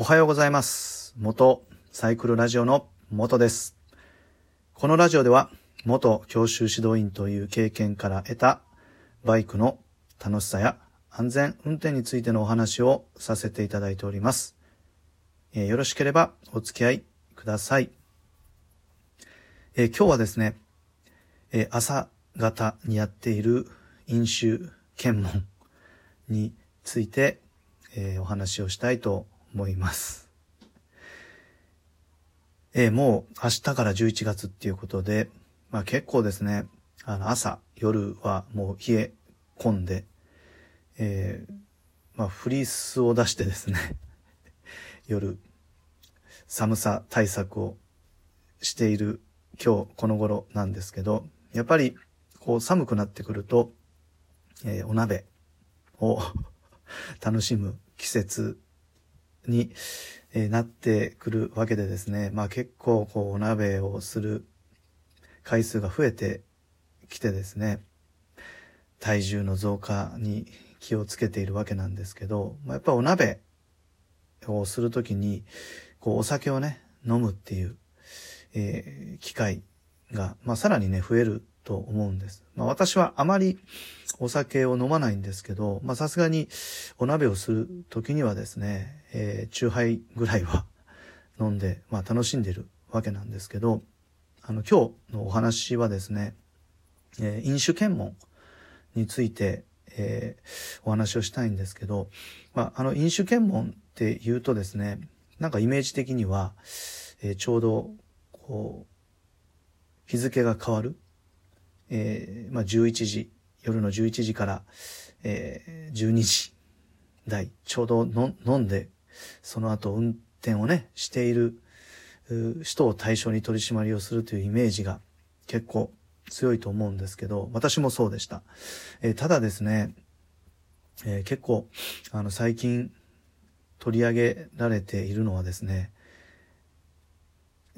おはようございます。元サイクルラジオの元です。このラジオでは元教習指導員という経験から得たバイクの楽しさや安全運転についてのお話をさせていただいております。えーよろしければお付き合いください。えー今日はですね、えー朝方にやっている飲酒検問について、えお話をしたいと思います。えーもう明日から11月っていうことで、まあ結構ですね、あの朝、夜はもう冷え込んで、えーまあフリースを出してですね、夜、寒さ対策をしている今日この頃なんですけど、やっぱりこう寒くなってくると、えーお鍋を 楽しむ季節に、えなってくるわけでですね、まあ結構こうお鍋をする回数が増えてきてですね、体重の増加に気をつけているわけなんですけど、まあ、やっぱお鍋をするときに、こうお酒をね、飲むっていう、えー機会が、まあさらにね、増えると思うんです。まあ私はあまりお酒を飲まないんですけど、まあさすがにお鍋をする時にはですね、えー、チューハイぐらいは飲んで、まあ楽しんでるわけなんですけど、あの今日のお話はですね、えー飲酒検問について、えーお話をしたいんですけど、まああの飲酒検問って言うとですね、なんかイメージ的には、えーちょうどこう日付が変わる、えーまあ、11時、夜の11時から、えー12時台、ちょうどの飲んで、その後運転をね、しているう人を対象に取り締まりをするというイメージが結構強いと思うんですけど、私もそうでした。えーただですね、えー結構、あの、最近取り上げられているのはですね、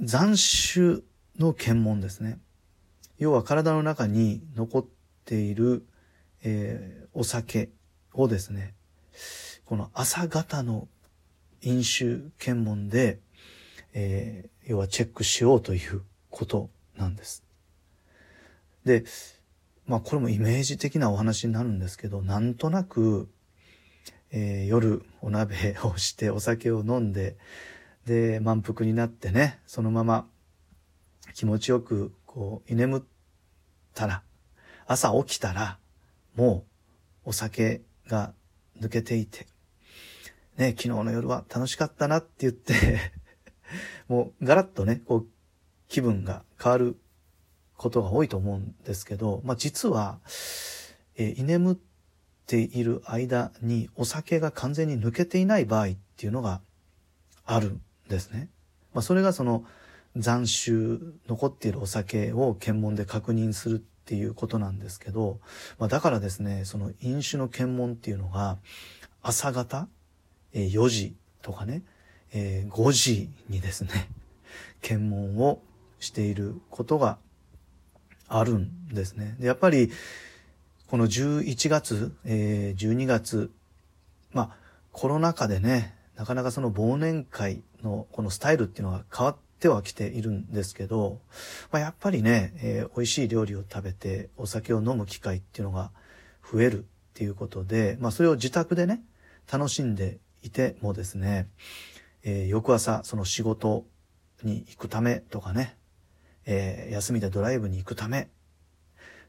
残酒の検問ですね。要は体の中に残っている、えーお酒をですね、この朝方の飲酒検問で、えー要はチェックしようということなんです。で、まあこれもイメージ的なお話になるんですけど、なんとなく、えー夜お鍋をしてお酒を飲んで、で、満腹になってね、そのまま気持ちよくこう居眠ったら、朝起きたら、もうお酒が抜けていて、ね、昨日の夜は楽しかったなって言って、もうガラッとね、こう気分が変わることが多いと思うんですけど、まあ実は、えー居眠っている間にお酒が完全に抜けていない場合っていうのがあるんですね。まあそれがその残酒、残っているお酒を検問で確認するっていうことなんですけど、まあだからですね、その飲酒の検問っていうのが朝方、えー4時とかね、えー5時にですね、検問をしていることがあるんですね。で、やっぱり、この11月、えー12月、まあ、コロナ禍でね、なかなかその忘年会のこのスタイルっていうのが変わってはきているんですけど、まあ、やっぱりね、えー美味しい料理を食べてお酒を飲む機会っていうのが増えるっていうことで、まあ、それを自宅でね、楽しんでいてもですね、えー翌朝その仕事に行くためとかね、えー休みでドライブに行くため、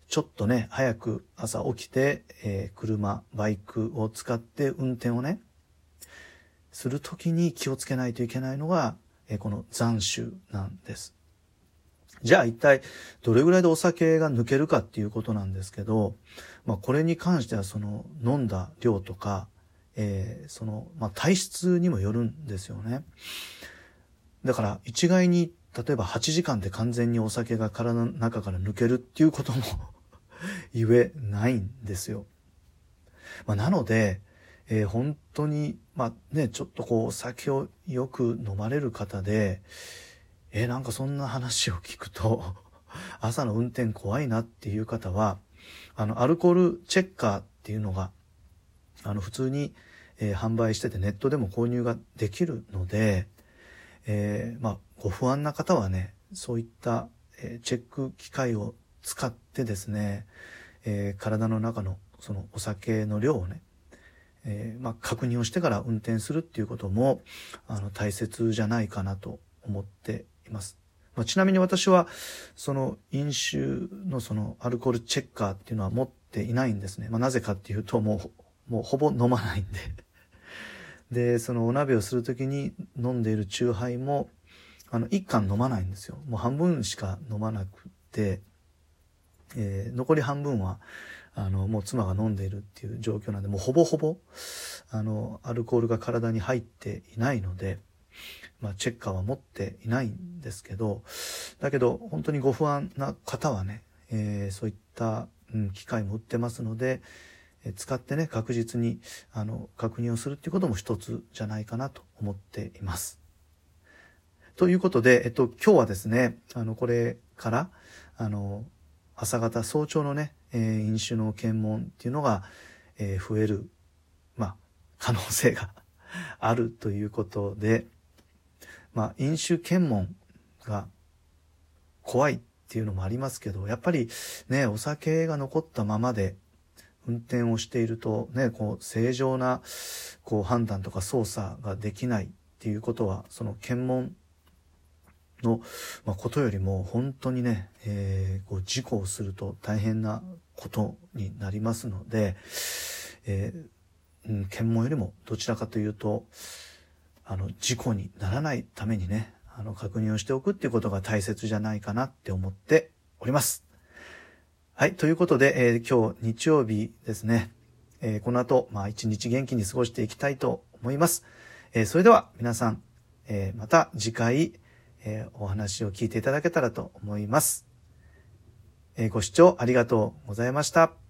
ちょっとね、早く朝起きて、えー車、バイクを使って運転をね、するときに気をつけないといけないのが、えこの残酒なんです。じゃあ一体どれぐらいでお酒が抜けるかっていうことなんですけど、まあこれに関してはその飲んだ量とか、えーその、まあ体質にもよるんですよね。だから一概に例えば8時間で完全にお酒が体の中から抜けるっていうことも 言えないんですよ。まあ、なので、えー本当に、まあね、ちょっとこう酒をよく飲まれる方で、えなんかそんな話を聞くと、朝の運転怖いなっていう方は、あの、アルコールチェッカーっていうのが、あの、普通に、えー、販売しててネットでも購入ができるので、えー、まあ、ご不安な方はね、そういった、えチェック機械を使ってですね、え体の中のそのお酒の量をね、えまあ、確認をしてから運転するっていうことも、あの、大切じゃないかなと思っています。まあ、ちなみに私は、その飲酒のそのアルコールチェッカーっていうのは持っていないんですね。まあ、なぜかっていうと、もう、もうほぼ飲まないんで で、そのお鍋をするときに飲んでいる酎ハイも、あの、一缶飲まないんですよ。もう半分しか飲まなくて、えー、残り半分は、あの、もう妻が飲んでいるっていう状況なんで、もうほぼほぼ、あの、アルコールが体に入っていないので、まあ、チェッカーは持っていないんですけど、だけど、本当にご不安な方はね、えー、そういった、うん、機械も売ってますので、え使ってね、確実に、あの、確認をするっていうことも一つじゃないかなと思っています。ということで、えっと、今日はですね、あの、これから、あの、朝方、早朝のね、えー、飲酒の検問っていうのが、えー、増える、まあ、可能性が あるということで、まあ、飲酒検問が怖いっていうのもありますけど、やっぱりね、お酒が残ったままで運転をしているとね、こう正常なこう判断とか操作ができないっていうことは、その検問の、まことよりも本当にね、えー、こう事故をすると大変なことになりますので、えー、うん、検問よりもどちらかというと、あの、事故にならないためにね、あの、確認をしておくっていうことが大切じゃないかなって思っております。はい。ということで、えー、今日日曜日ですね。えー、この後、まあ一日元気に過ごしていきたいと思います。えー、それでは皆さん、えまた次回、えお話を聞いていただけたらと思います。えご視聴ありがとうございました。